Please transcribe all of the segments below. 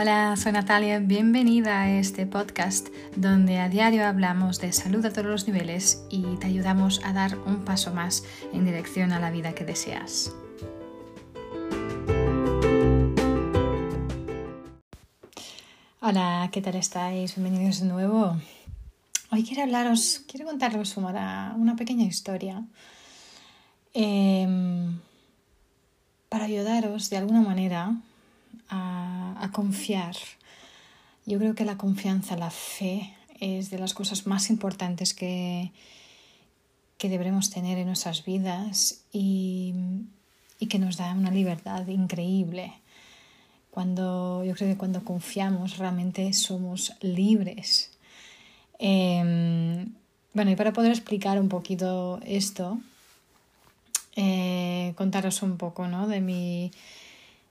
Hola, soy Natalia, bienvenida a este podcast donde a diario hablamos de salud a todos los niveles y te ayudamos a dar un paso más en dirección a la vida que deseas. Hola, ¿qué tal estáis? Bienvenidos de nuevo. Hoy quiero hablaros, quiero contaros una, pequeña historia em, para ayudaros de alguna manera a, confiar. Yo creo que la confianza, la fe, es de las cosas más importantes que, que deberemos tener en nuestras vidas y, y, que nos da una libertad increíble. Cuando, yo creo que cuando confiamos realmente somos libres. Em, bueno, y para poder explicar un poquito esto, eh, contaros un poco ¿no? de mi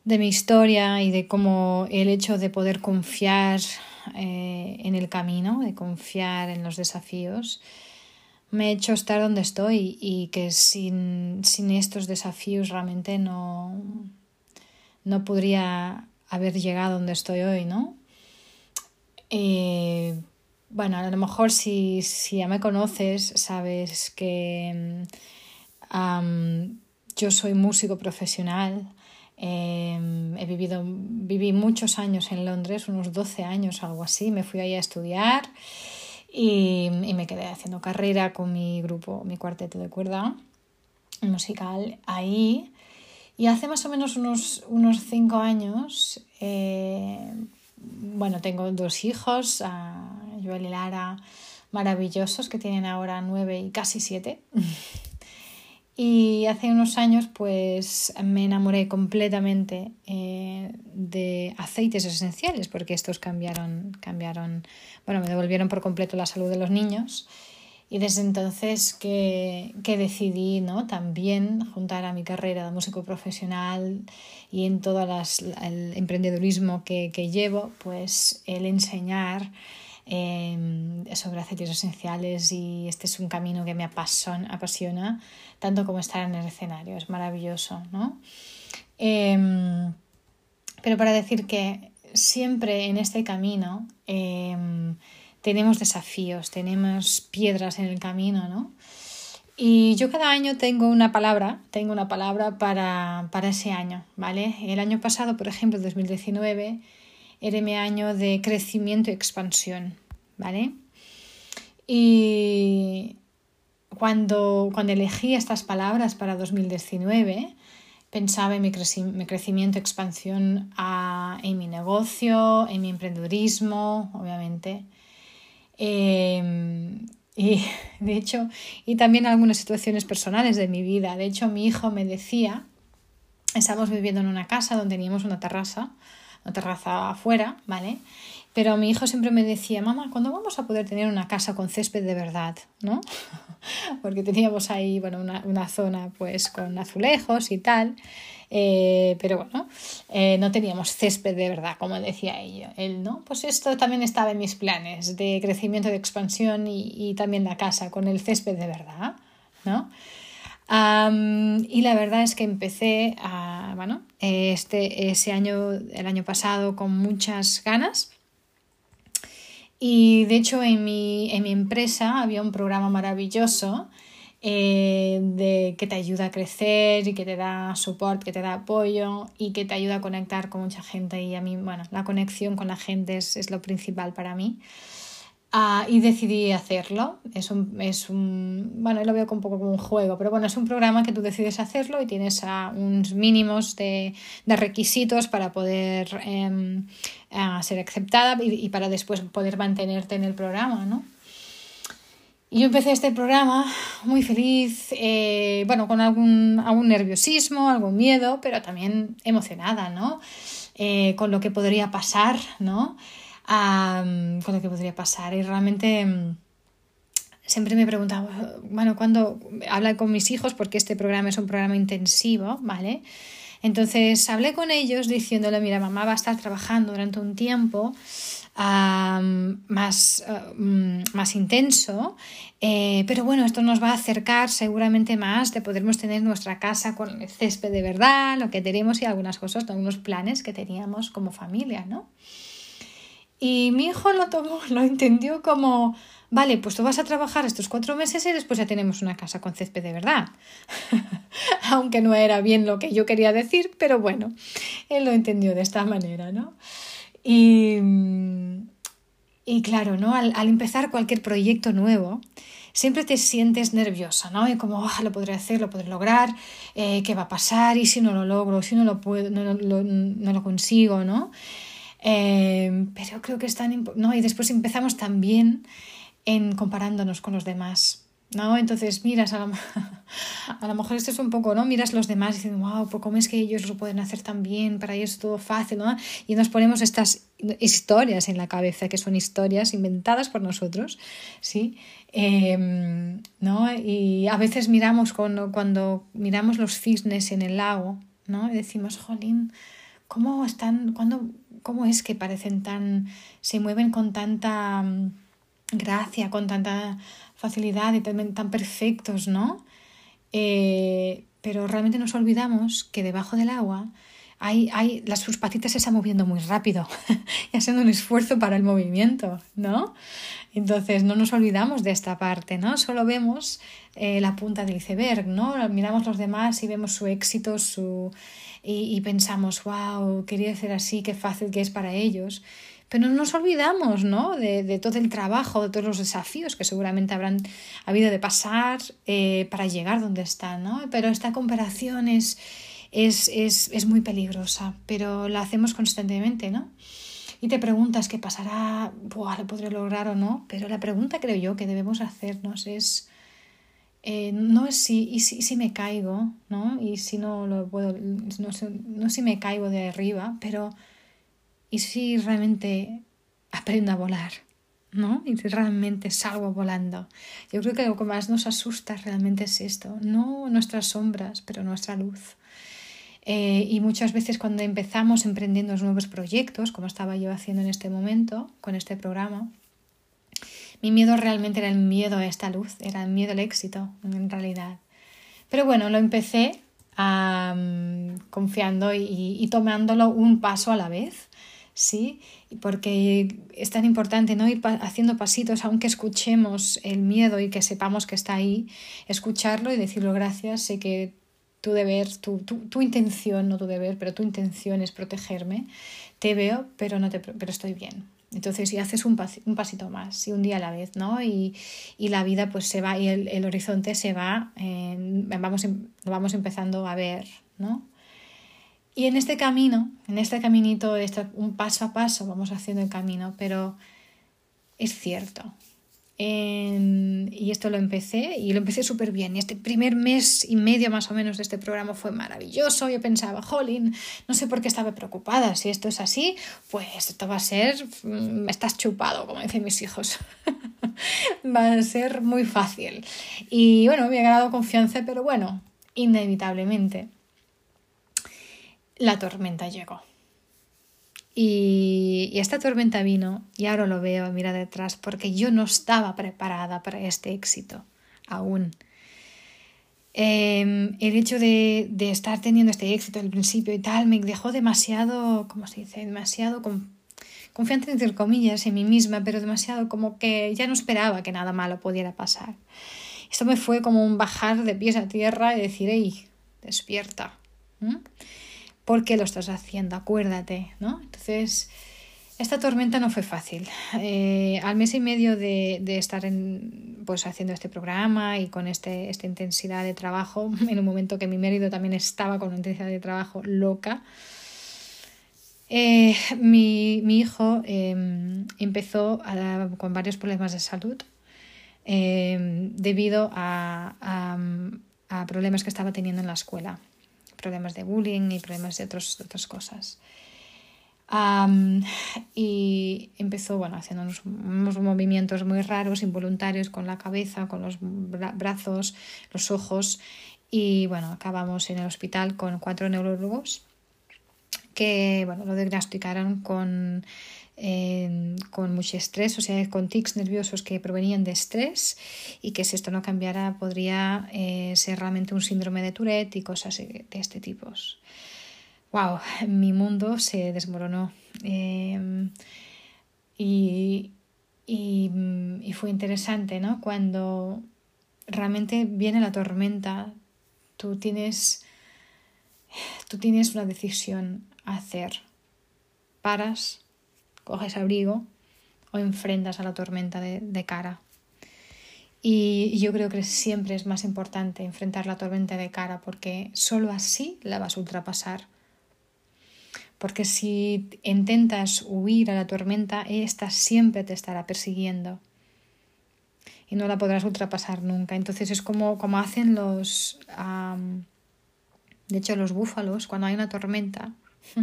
de mi historia y de cómo el hecho de poder confiar eh, en el camino, de confiar en los desafíos, me ha hecho estar donde estoy y que sin, estos desafíos realmente no, no podría haber llegado donde estoy hoy, ¿no? Eh, bueno, a lo mejor si, ya me conoces, sabes que yo soy músico profesional, Em, he vivido, viví muchos años en Londres, unos 12 años, algo así. Me fui ahí a estudiar y, me quedé haciendo carrera con mi grupo, mi cuarteto de cuerda musical ahí. Y hace más o menos unos, unos cinco años, eh, bueno, tengo dos hijos, Joel y Lara, maravillosos, que tienen ahora nueve y casi siete. Y hace unos años pues me enamoré completamente eh, de aceites esenciales porque estos cambiaron, cambiaron, bueno, me devolvieron por completo la salud de los niños. Y desde entonces que, que decidí ¿no? también juntar a mi carrera de músico profesional y en todo el emprendedurismo que, que llevo, pues el enseñar Em, sobre aceites esenciales y este es un camino que me apasiona, apasiona tanto como estar en el escenario, es maravilloso, ¿no? Em, pero para decir que siempre en este camino em, tenemos desafíos, tenemos piedras en el camino, ¿no? Y yo cada año tengo una palabra, tengo una palabra para, para ese año, ¿vale? El año pasado, por ejemplo, 2019, era mi año de crecimiento y expansión, ¿vale? Y cuando, cuando elegí estas palabras para 2019, pensaba en mi, crecimiento, expansión en mi negocio, en mi emprendedurismo, obviamente. Em, y de hecho, y también algunas situaciones personales de mi vida. De hecho, mi hijo me decía, estábamos viviendo en una casa donde teníamos una terraza, una terraza afuera, ¿vale? Pero mi hijo siempre me decía, mamá, ¿cuándo vamos a poder tener una casa con césped de verdad? ¿No? Porque teníamos ahí, bueno, una, zona pues con azulejos y tal. Eh, pero bueno, eh, no teníamos césped de verdad, como decía ella, él, ¿no? Pues esto también estaba en mis planes de crecimiento, de expansión y, también la casa con el césped de verdad, ¿no? y la verdad es que empecé a, bueno, este, ese año, el año pasado, con muchas ganas y de hecho en mi, en mi empresa había un programa maravilloso eh, de, que te ayuda a crecer y que te da soporte, que te da apoyo y que te ayuda a conectar con mucha gente. Y a mí, bueno, la conexión con la gente es, es lo principal para mí. Ah, y decidí hacerlo. Es un, es un, bueno, lo veo un poco como un juego, pero bueno, es un programa que tú decides hacerlo y tienes uh, unos mínimos de, de, requisitos para poder eh, ser aceptada y, y, para después poder mantenerte en el programa, ¿no? Y yo empecé este programa muy feliz, eh, bueno, con algún, algún nerviosismo, algún miedo, pero también emocionada, ¿no? Eh, con lo que podría pasar, ¿no? Con lo que podría pasar. Y realmente mm, siempre me preguntaba, bueno, cuando habla con mis hijos, porque este programa es un programa intensivo, ¿vale? Entonces hablé con ellos diciéndole, mira, mamá va a estar trabajando durante un tiempo más, mm, más intenso, eh, pero bueno, esto nos va a acercar seguramente más de podermos tener nuestra casa con el césped de verdad, lo que tenemos y algunas cosas, algunos planes que teníamos como familia, ¿no? Y mi hijo lo tomó, lo entendió como, vale, pues tú vas a trabajar estos cuatro meses y después ya tenemos una casa con césped de verdad. Aunque no era bien lo que yo quería decir, pero bueno, él lo entendió de esta manera, ¿no? Y, y claro, ¿no? Al, empezar cualquier proyecto nuevo, siempre te sientes nerviosa, ¿no? Y como, ah, lo podré hacer, lo podré lograr, eh, ¿qué va a pasar? ¿Y si no lo logro? ¿Si no lo, puedo, no, no lo consigo, ¿no? Eh, pero creo que es tan ¿no? Y después empezamos también en comparándonos con los demás. ¿no? Entonces miras a, a lo mejor esto es un poco, ¿no? Miras los demás y dices, wow, ¿cómo es que ellos lo pueden hacer tan bien? Para ellos es todo fácil, ¿no? Y nos ponemos estas historias en la cabeza, que son historias inventadas por nosotros, ¿sí? Em, ¿no? Y a veces miramos cuando, cuando miramos los cisnes en el lago, ¿no? Y decimos, jolín, ¿cómo están, cuando, cómo es que parecen tan, se mueven con tanta mm, gracia, con tanta facilidad y también tan perfectos, ¿no? Eh, pero realmente nos olvidamos que debajo del agua hay, hay, las, sus patitas se están moviendo muy rápido y haciendo un esfuerzo para el movimiento, ¿no? Entonces no nos olvidamos de esta parte, ¿no? Solo vemos eh, la punta del iceberg, ¿no? Miramos los demás y vemos su éxito, su y, pensamos, wow, quería ser así, qué fácil que es para ellos. Pero no nos olvidamos ¿no? De, todo el trabajo, de todos los desafíos que seguramente habrán habido de pasar eh, para llegar donde están. ¿no? Pero esta comparación es, es, es, es, muy peligrosa, pero la hacemos constantemente. ¿no? Y te preguntas qué pasará, Buah, lo podré lograr o no, pero la pregunta creo yo que debemos hacernos es eh, no es si, y si, me caigo, ¿no? Y si no lo puedo, no, no si me caigo de arriba, pero ¿y si realmente aprendo a volar? ¿no? Y realmente salgo volando. Yo creo que lo que más nos asusta realmente es esto, no nuestras sombras, pero nuestra luz. Eh, y muchas veces cuando empezamos emprendiendo nuevos proyectos, como estaba yo haciendo en este momento con este programa, mi miedo realmente era el miedo a esta luz, era el miedo al éxito, en realidad. Pero bueno, lo empecé confiando y, tomándolo un paso a la vez, ¿sí? Porque es tan importante no ir haciendo pasitos, aunque escuchemos el miedo y que sepamos que está ahí, escucharlo y decirlo gracias, sé que tu deber, tu, tu, tu intención, no tu deber, pero tu intención es protegerme, te veo, pero, no te, pero estoy bien, entonces, si haces un, pasito más, y un día a la vez, ¿no? Y, la vida pues se va, y el, horizonte se va, vamos, em, lo vamos empezando a ver, ¿no? Y en este camino, en este caminito, un paso a paso vamos haciendo el camino, pero es cierto, y esto lo empecé y lo empecé súper bien. Y este primer mes y medio más o menos de este programa fue maravilloso. Yo pensaba, jolín, no sé por qué estaba preocupada. Si esto es así, pues esto va a ser, mm, estás chupado, como dicen mis hijos. va a ser muy fácil. Y bueno, me ha ganado confianza, pero bueno, inevitablemente la tormenta llegó. Y, esta tormenta vino, y ahora lo veo, mira detrás, porque yo no estaba preparada para este éxito aún. Em, el hecho de, estar teniendo este éxito al principio y tal me dejó demasiado, ¿cómo se dice? Demasiado con, confiante, entre comillas, en mí misma, pero demasiado como que ya no esperaba que nada malo pudiera pasar. Esto me fue como un bajar de pies a tierra y decir, hey, despierta. ¿Por qué lo estás haciendo? Acuérdate, ¿no? Entonces, esta tormenta no fue fácil. Eh, al mes y medio de, estar en, pues, haciendo este programa y con este, esta intensidad de trabajo, en un momento que mi marido también estaba con una intensidad de trabajo loca, eh, mi, hijo em, empezó con varios problemas de salud em, debido a problemas que estaba teniendo en la escuela problemas de bullying y problemas de, otros, otras cosas. y empezó bueno, haciendo unos, movimientos muy raros, involuntarios con la cabeza, con los brazos, los ojos y bueno, acabamos en el hospital con cuatro neurólogos que bueno, lo diagnosticaron con, con mucho estrés, o sea, con tics nerviosos que provenían de estrés y que si esto no cambiara podría eh, ser realmente un síndrome de Tourette y cosas de este tipo. ¡Wow! Mi mundo se desmoronó. Em, y, y, y, fue interesante, ¿no? Cuando realmente viene la tormenta, tú tienes, tú tienes una decisión a hacer. Paras, coges abrigo o enfrentas a la tormenta de, de cara. Y yo creo que siempre es más importante enfrentar la tormenta de cara porque solo así la vas a ultrapasar porque si intentas huir a la tormenta, esta siempre te estará persiguiendo y no la podrás ultrapasar nunca. Entonces es como, como hacen los, de hecho los búfalos cuando hay una tormenta.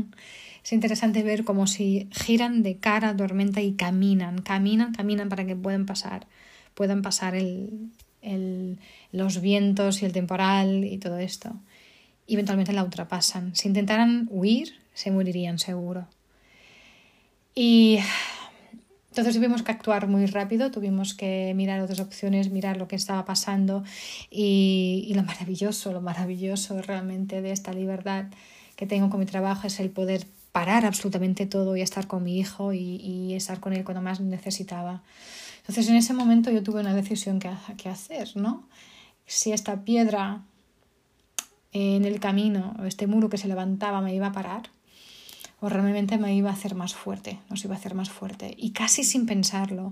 Es interesante ver como si giran de cara a tormenta y caminan, caminan, caminan para que puedan pasar, puedan pasar el, el, los vientos y el temporal y todo esto. Eventualmente la ultrapasan. Si intentaran huir, se morirían seguro. Y entonces tuvimos que actuar muy rápido, tuvimos que mirar otras opciones, mirar lo que estaba pasando y, y, lo maravilloso, lo maravilloso realmente de esta libertad que tengo con mi trabajo es el poder parar absolutamente todo y estar con mi hijo y, y estar con él cuando más necesitaba. Entonces en ese momento yo tuve una decisión que, hacer, ¿no? Si esta piedra en el camino, este muro que se levantaba me iba a parar, o realmente me iba a hacer más fuerte, nos iba a hacer más fuerte. Y casi sin pensarlo,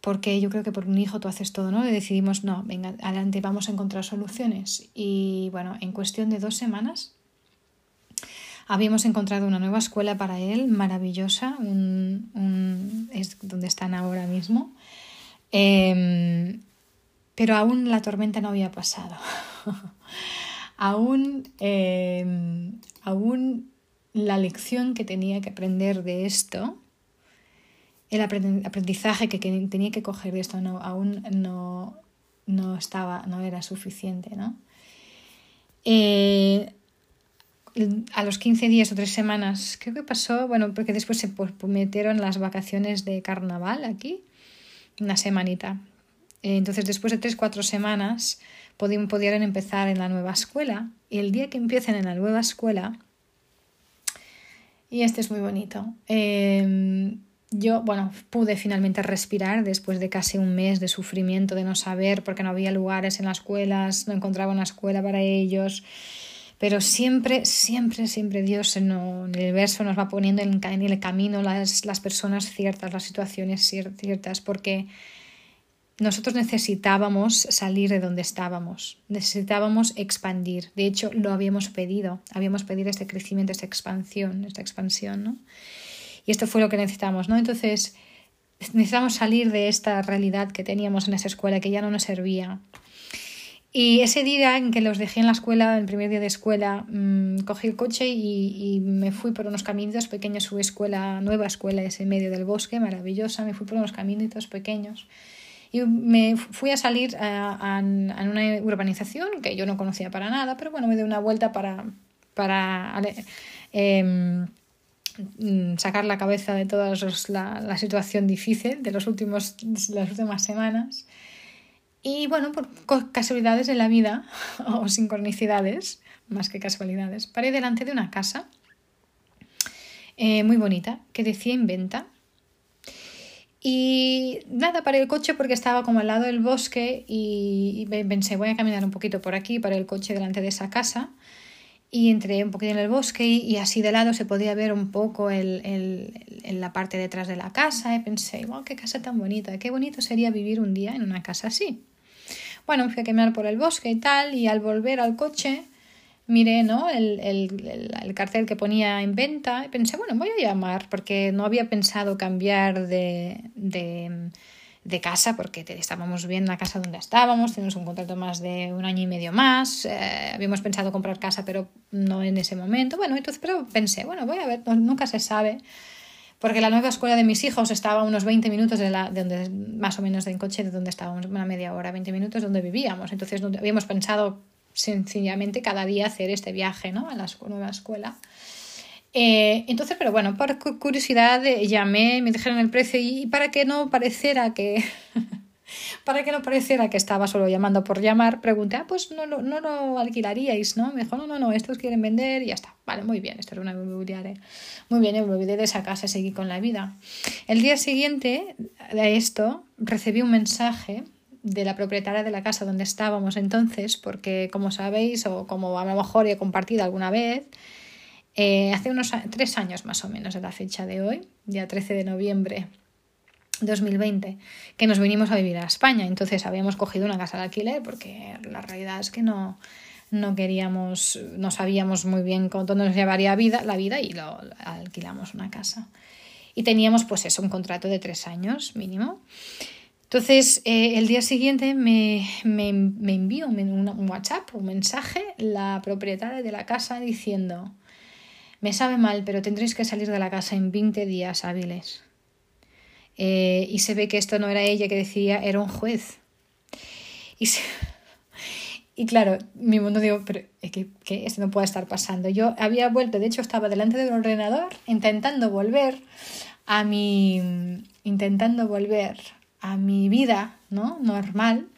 porque yo creo que por un hijo tú haces todo, ¿no? Le decidimos, no, venga, adelante, vamos a encontrar soluciones. Y bueno, en cuestión de dos semanas habíamos encontrado una nueva escuela para él, maravillosa, un, es donde están ahora mismo. Em, pero aún la tormenta no había pasado. aún, em, aún la lección que tenía que aprender de esto, el aprendizaje que tenía que coger de esto aún no, no, estaba, no era suficiente. ¿no? Eh, a los 15 días o tres semanas, creo que pasó, bueno, porque después se metieron las vacaciones de carnaval aquí, una semanita. Entonces, después de tres, cuatro semanas, pudieron empezar en la nueva escuela. Y el día que empiecen en la nueva escuela, y este es muy bonito. Em, yo, bueno, pude finalmente respirar después de casi un mes de sufrimiento, de no saber, porque no había lugares en las escuelas, no encontraba una escuela para ellos. Pero siempre, siempre, siempre Dios en el verso nos va poniendo en el camino las, las personas ciertas, las situaciones ciertas, porque nosotros necesitábamos salir de donde estábamos, necesitábamos expandir. De hecho, lo habíamos pedido, habíamos pedido este crecimiento, esta expansión, esta expansión, ¿no? Y esto fue lo que necesitamos, ¿no? Entonces, necesitamos salir de esta realidad que teníamos en esa escuela que ya no nos servía. Y ese día en que los dejé en la escuela, el primer día de escuela, mmm, cogí el coche y, y, me fui por unos caminitos pequeños, su escuela, nueva escuela, ese medio del bosque, maravillosa, me fui por unos caminitos pequeños y me fui a salir a, una urbanización que yo no conocía para nada, pero bueno, me di una vuelta para, para em, sacar la cabeza de toda la, la, situación difícil de, los últimos, las últimas semanas. Y bueno, por casualidades de la vida, o sincronicidades, más que casualidades, paré delante de una casa eh, muy bonita que decía en venta y nada, paré el coche porque estaba como al lado del bosque y, pensé, voy a caminar un poquito por aquí, para el coche delante de esa casa. Y entré un poquito en el bosque y, así de lado se podía ver un poco el, el, la parte detrás de la casa. Y pensé, wow, qué casa tan bonita, qué bonito sería vivir un día en una casa así. Bueno, fui a caminar por el bosque y tal, y al volver al coche miré ¿no? el, el, el, cartel que ponía en venta y pensé, bueno, voy a llamar porque no había pensado cambiar de, de, de casa porque estábamos bien en la casa donde estábamos, tenemos un contrato más de un año y medio más, eh, habíamos pensado comprar casa pero no en ese momento, bueno, entonces pero pensé, bueno, voy a ver, nunca se sabe. Porque la nueva escuela de mis hijos estaba a unos 20 minutos de, la, de donde, más o menos en coche, de donde estábamos, una media hora, 20 minutos donde vivíamos. Entonces habíamos pensado sencillamente cada día hacer este viaje ¿no? a la nueva escuela. Eh, entonces, pero bueno, por curiosidad eh, llamé, me dijeron el precio y para que no pareciera que... para que no pareciera que estaba solo llamando por llamar, pregunté, ah, pues no, no, no lo alquilaríais, ¿no? Me dijo, no, no, no, estos quieren vender y ya está. Vale, muy bien, esto era una inmobiliaria. Muy bien, me olvidé de esa casa seguí con la vida. El día siguiente de esto, recibí un mensaje de la propietaria de la casa donde estábamos entonces, porque como sabéis, o como a lo mejor he compartido alguna vez, eh, hace unos tres años más o menos de la fecha de hoy, día 13 de noviembre 2020, que nos vinimos a vivir a España. Entonces habíamos cogido una casa de alquiler porque la realidad es que no, no queríamos, no sabíamos muy bien dónde nos llevaría vida, la vida y lo alquilamos una casa. Y teníamos pues eso, un contrato de tres años mínimo. Entonces, eh, el día siguiente me, me, me envió un, un WhatsApp, un mensaje, la propietaria de la casa diciendo, me sabe mal, pero tendréis que salir de la casa en 20 días hábiles. Eh, y se ve que esto no era ella que decía, era un juez. Y, y claro, mi mundo digo, pero ¿qué, ¿qué? Esto no puede estar pasando. Yo había vuelto, de hecho estaba delante del ordenador intentando volver a mi, intentando volver a mi vida, ¿no? Normal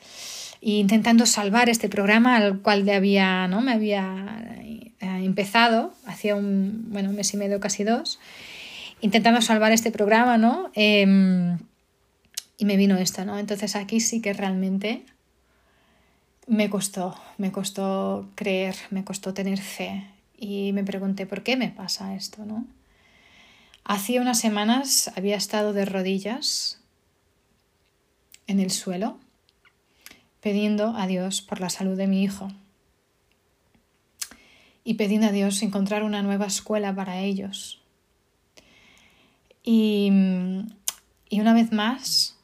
e intentando salvar este programa al cual había, ¿no? me había eh, empezado, hacía un, bueno, un mes y medio, casi dos, intentando salvar este programa, ¿no? Em, y me vino esto, ¿no? Entonces aquí sí que realmente me costó, me costó creer, me costó tener fe y me pregunté por qué me pasa esto, ¿no? Hacía unas semanas había estado de rodillas en el suelo pidiendo a Dios por la salud de mi hijo y pidiendo a Dios encontrar una nueva escuela para ellos. Y, y una vez más,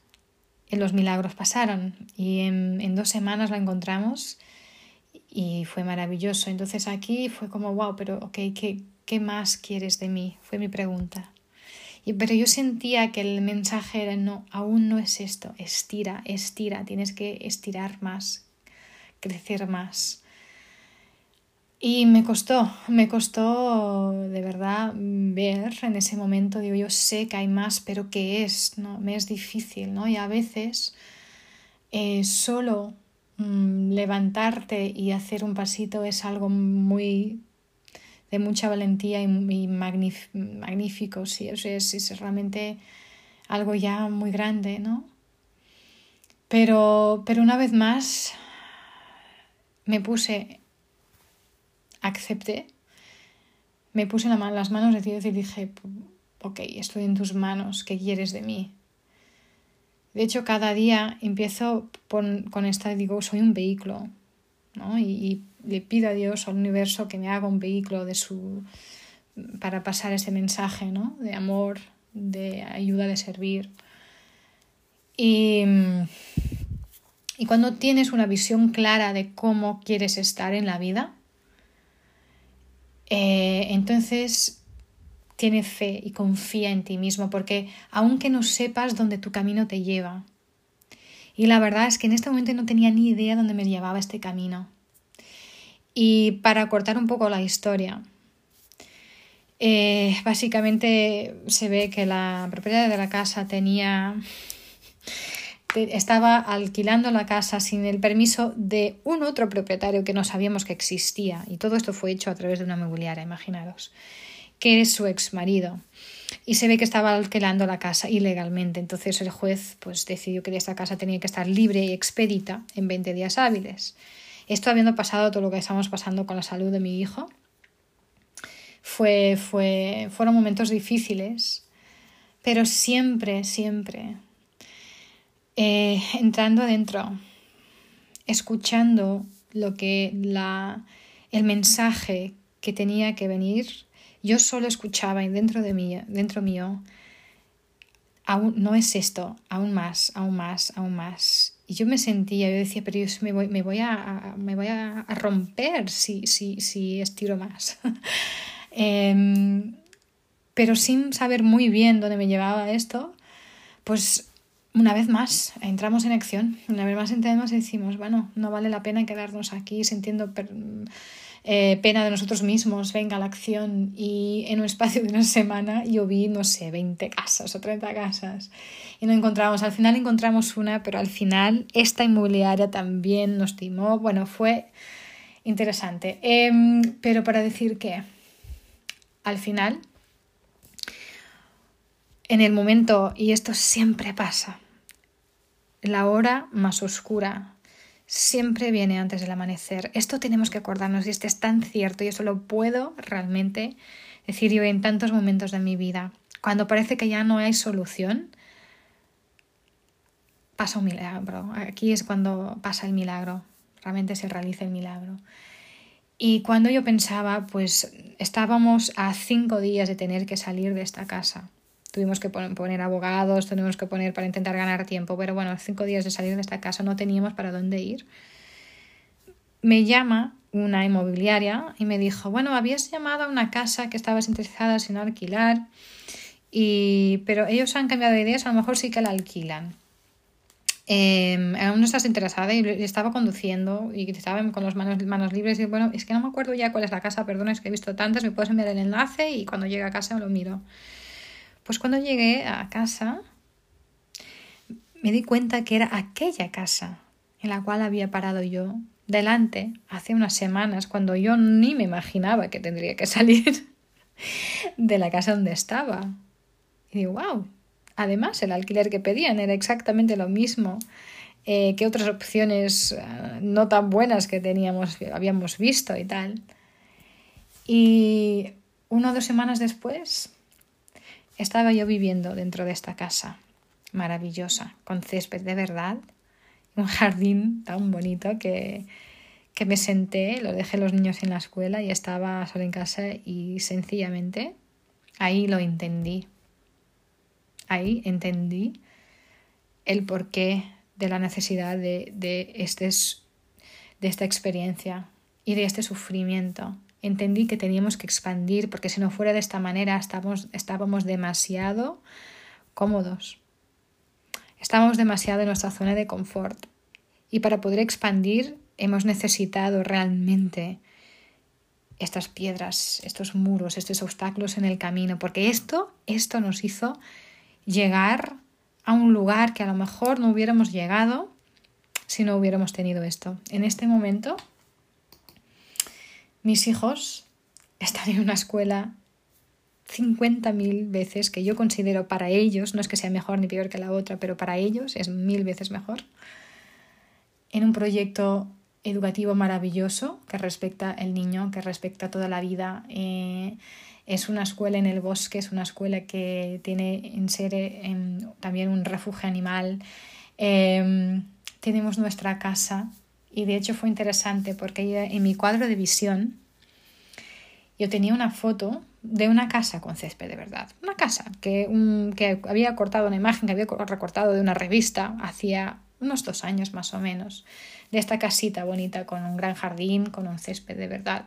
los milagros pasaron y en, en, dos semanas la encontramos y fue maravilloso. Entonces aquí fue como, wow, pero ok, ¿qué, qué más quieres de mí? Fue mi pregunta. Y, pero yo sentía que el mensaje era, no, aún no es esto, estira, estira, tienes que estirar más, crecer más. Y me costó, me costó de verdad ver en ese momento, digo, yo sé que hay más, pero ¿qué es? ¿no? Me es difícil, ¿no? Y a veces eh, solo mm, levantarte y hacer un pasito es algo muy de mucha valentía y, magnífico, sí, es, es, realmente algo ya muy grande, ¿no? Pero, pero una vez más me puse, acepté, me puse la las manos de Dios y dije, ok, estoy en tus manos, ¿qué quieres de mí? De hecho, cada día empiezo con, esta, digo, soy un vehículo, ¿no? y le pido a Dios, al universo, que me haga un vehículo de su, para pasar ese mensaje ¿no? de amor, de ayuda, de servir. Y, y cuando tienes una visión clara de cómo quieres estar en la vida, eh, entonces tiene fe y confía en ti mismo, porque aunque no sepas dónde tu camino te lleva, y la verdad es que en este momento no tenía ni idea dónde me llevaba este camino. Y para cortar un poco la historia, eh, básicamente se ve que la propietaria de la casa tenía estaba alquilando la casa sin el permiso de un otro propietario que no sabíamos que existía y todo esto fue hecho a través de una mobiliaria, imaginaros, que es su ex marido. Y se ve que estaba alquilando la casa ilegalmente. Entonces el juez pues decidió que esta casa tenía que estar libre y expedita en 20 días hábiles. Esto habiendo pasado todo lo que estamos pasando con la salud de mi hijo, fue, fue, fueron momentos difíciles, pero siempre, siempre eh, entrando adentro, escuchando lo que la, el mensaje que tenía que venir, yo solo escuchaba y dentro de mí, dentro mío, aún no es esto, aún más, aún más, aún más. Y yo me sentía, yo decía, pero yo me voy, me voy, a, me voy a, romper si, si, si estiro más. Em, pero sin saber muy bien dónde me llevaba esto, pues una vez más entramos en acción, una vez más entendemos y decimos, bueno, no vale la pena quedarnos aquí sintiendo eh, pena de nosotros mismos, venga la acción y en un espacio de una semana yo vi, no sé, 20 casas o 30 casas y no encontramos. Al final encontramos una, pero al final esta inmobiliaria también nos timó. Bueno, fue interesante. Em, pero para decir que al final, en el momento, y esto siempre pasa, la hora más oscura siempre viene antes del amanecer. Esto tenemos que acordarnos y esto es tan cierto y eso lo puedo realmente decir yo en tantos momentos de mi vida. Cuando parece que ya no hay solución, pasa un milagro. Aquí es cuando pasa el milagro, realmente se realiza el milagro. Y cuando yo pensaba, pues estábamos a cinco días de tener que salir de esta casa. Tuvimos que poner abogados, tuvimos que poner para intentar ganar tiempo, pero bueno, cinco días de salir de esta casa no teníamos para dónde ir. Me llama una inmobiliaria y me dijo, bueno, habías llamado a una casa que estabas interesada en alquilar, y, pero ellos han cambiado de ideas, a lo mejor sí que la alquilan. Eh, aún no estás interesada y estaba conduciendo y estaba con las manos, manos libres y bueno, es que no me acuerdo ya cuál es la casa, perdona, es que he visto tantas, me puedes enviar el enlace y cuando llegue a casa lo miro. Pues cuando llegué a casa, me di cuenta que era aquella casa en la cual había parado yo delante hace unas semanas, cuando yo ni me imaginaba que tendría que salir de la casa donde estaba. Y digo, wow. Además, el alquiler que pedían era exactamente lo mismo eh, que otras opciones eh, no tan buenas que teníamos, habíamos visto y tal. Y una o dos semanas después estaba yo viviendo dentro de esta casa maravillosa, con césped de verdad, un jardín tan bonito que, que me senté, lo dejé los niños en la escuela y estaba sola en casa y sencillamente ahí lo entendí. Ahí entendí el porqué de la necesidad de, de, este, de esta experiencia y de este sufrimiento entendí que teníamos que expandir porque si no fuera de esta manera estábamos, estábamos demasiado cómodos. Estábamos demasiado en nuestra zona de confort. Y para poder expandir hemos necesitado realmente estas piedras, estos muros, estos obstáculos en el camino, porque esto, esto nos hizo llegar a un lugar que a lo mejor no hubiéramos llegado si no hubiéramos tenido esto. En este momento mis hijos están en una escuela 50.000 veces que yo considero para ellos, no es que sea mejor ni peor que la otra, pero para ellos es mil veces mejor, en un proyecto educativo maravilloso que respecta el niño, que respecta toda la vida. Eh, es una escuela en el bosque, es una escuela que tiene en ser también un refugio animal. Eh, tenemos nuestra casa y de hecho fue interesante porque en mi cuadro de visión yo tenía una foto de una casa con césped de verdad. Una casa que, que había cortado una imagen que había recortado de una revista hacía unos dos años más o menos. De esta casita bonita con un gran jardín, con un césped de verdad.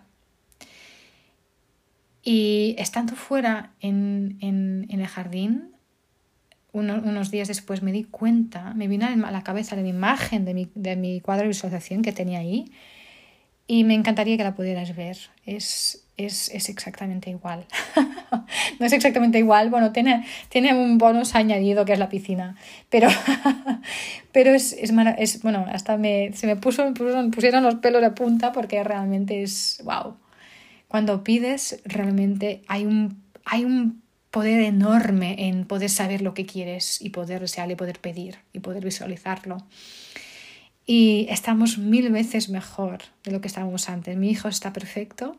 Y estando fuera en, en, en el jardín, unos días después me di cuenta, me vino a la cabeza la imagen de mi, de mi cuadro de visualización que tenía ahí y me encantaría que la pudieras ver. Es, es, es exactamente igual. no es exactamente igual, bueno, tiene, tiene un bonus añadido que es la piscina, pero, pero es, es, bueno, hasta me, se me puso, pusieron los pelos de punta porque realmente es, wow. Cuando pides, realmente hay un, hay un poder enorme en poder saber lo que quieres y poder desear y poder pedir y poder visualizarlo. Y estamos mil veces mejor de lo que estábamos antes. Mi hijo está perfecto.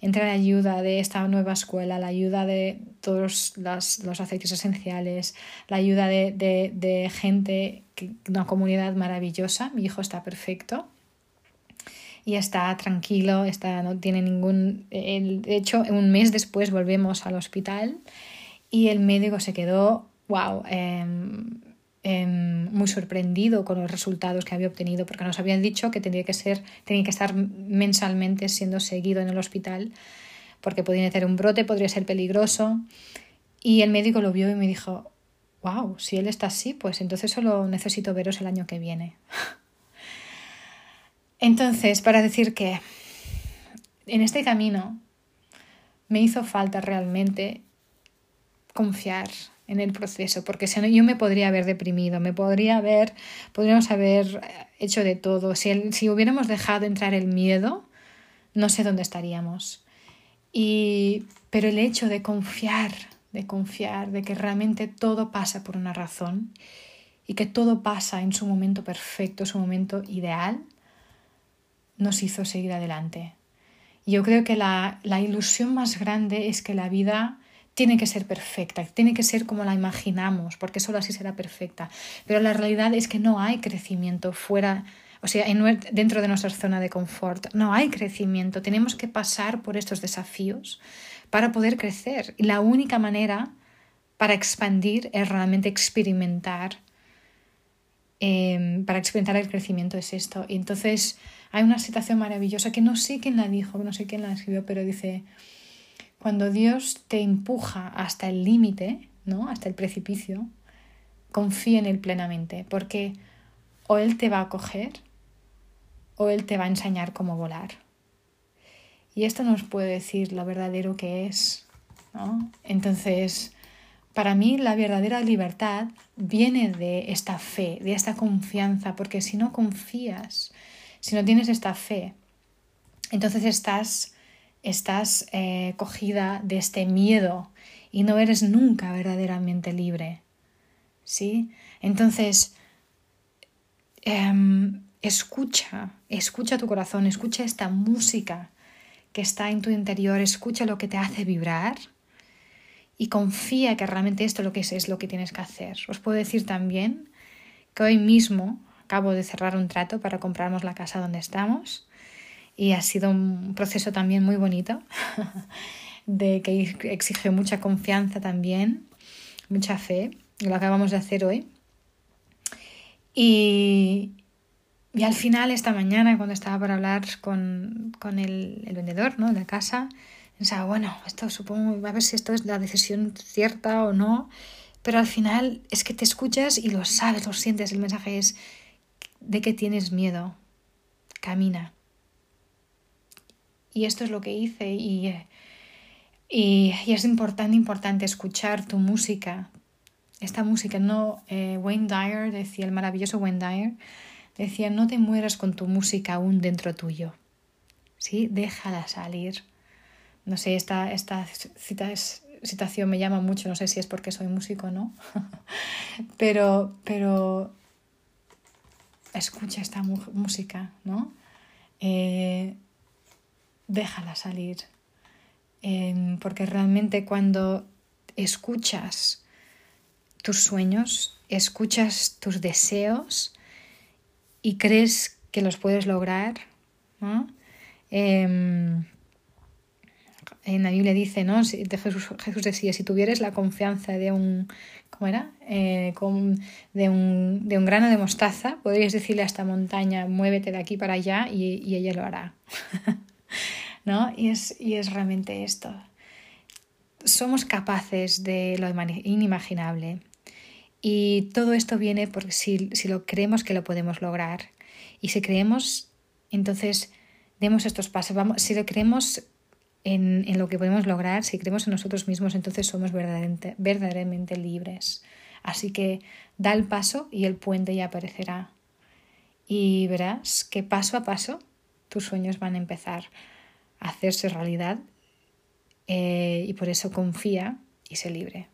Entra la ayuda de esta nueva escuela, la ayuda de todos los, los aceites esenciales, la ayuda de, de, de gente, una comunidad maravillosa. Mi hijo está perfecto y está tranquilo, está, no tiene ningún... De hecho, un mes después volvemos al hospital y el médico se quedó, wow, em, em, muy sorprendido con los resultados que había obtenido, porque nos habían dicho que tenía que, ser, tenía que estar mensalmente siendo seguido en el hospital, porque podía tener un brote, podría ser peligroso. Y el médico lo vio y me dijo, wow, si él está así, pues entonces solo necesito veros el año que viene. Entonces, para decir que en este camino me hizo falta realmente confiar en el proceso, porque si yo me podría haber deprimido, me podría haber, podríamos haber hecho de todo. Si, hubiéramos dejado entrar el miedo, no sé dónde estaríamos. Y, pero el hecho de confiar, de confiar, de que realmente todo pasa por una razón y que todo pasa en su momento perfecto, su momento ideal, nos hizo seguir adelante. Yo creo que la ilusión más grande es que la vida tiene que ser perfecta, tiene que ser como la imaginamos, porque solo así será perfecta. Pero la realidad es que no hay crecimiento fuera, o sea, dentro de nuestra zona de confort. No hay crecimiento. Tenemos que pasar por estos desafíos para poder crecer. Y la única manera para expandir es realmente experimentar. Em, para experimentar el crecimiento es esto. Y entonces hay una situación maravillosa que no sé quién la dijo, no sé quién la escribió, pero dice, cuando Dios te empuja hasta el límite, ¿no? hasta el precipicio, confía en Él plenamente, porque o Él te va a coger o Él te va a enseñar cómo volar. Y esto nos puede decir lo verdadero que es. ¿no? Entonces, para mí la verdadera libertad viene de esta fe, de esta confianza, porque si no confías, si no tienes esta fe, entonces estás estás eh, cogida de este miedo y no eres nunca verdaderamente libre. ¿Sí? Entonces, em, escucha, escucha tu corazón, escucha esta música que está en tu interior, escucha lo que te hace vibrar y confía que realmente esto lo que es, es lo que tienes que hacer. Os puedo decir también que hoy mismo acabo de cerrar un trato para comprarnos la casa donde estamos y ha sido un proceso también muy bonito, de que exige mucha confianza también, mucha fe, lo acabamos de hacer hoy. Y, y al final, esta mañana, cuando estaba para hablar con, con el, el, vendedor ¿no? de la casa, pensaba, bueno, esto supongo, a ver si esto es la decisión cierta o no, pero al final es que te escuchas y lo sabes, lo sientes, el mensaje es de que tienes miedo, camina, y esto es lo que hice y, y, es importante, importante escuchar tu música. Esta música, no, eh, Wayne Dyer decía, el maravilloso Wayne Dyer, decía, no te mueras con tu música aún dentro tuyo. ¿Sí? Déjala salir. No sé, esta, esta cita situación me llama mucho, no sé si es porque soy músico o no, pero, pero escucha esta música, ¿no? Eh, déjala salir. Em, porque realmente cuando escuchas tus sueños, escuchas tus deseos y crees que los puedes lograr, em, en la Biblia dice, ¿no? Jesús, Jesús decía, si tuvieras la confianza de un, ¿cómo era? Eh, de, un, de, un, grano de mostaza, podrías decirle a esta montaña, muévete de aquí para allá y ella lo hará. ¿no? Y es, y es realmente esto. Somos capaces de lo inimaginable. Y todo esto viene porque si, si lo creemos que lo podemos lograr. Y si creemos, entonces demos estos pasos. Vamos, si lo creemos en, en, lo que podemos lograr, si creemos en nosotros mismos, entonces somos verdaderamente, verdaderamente libres. Así que da el paso y el puente ya aparecerá. Y verás que paso a paso tus sueños van a empezar a hacerse realidad eh, y por eso confía y se libre.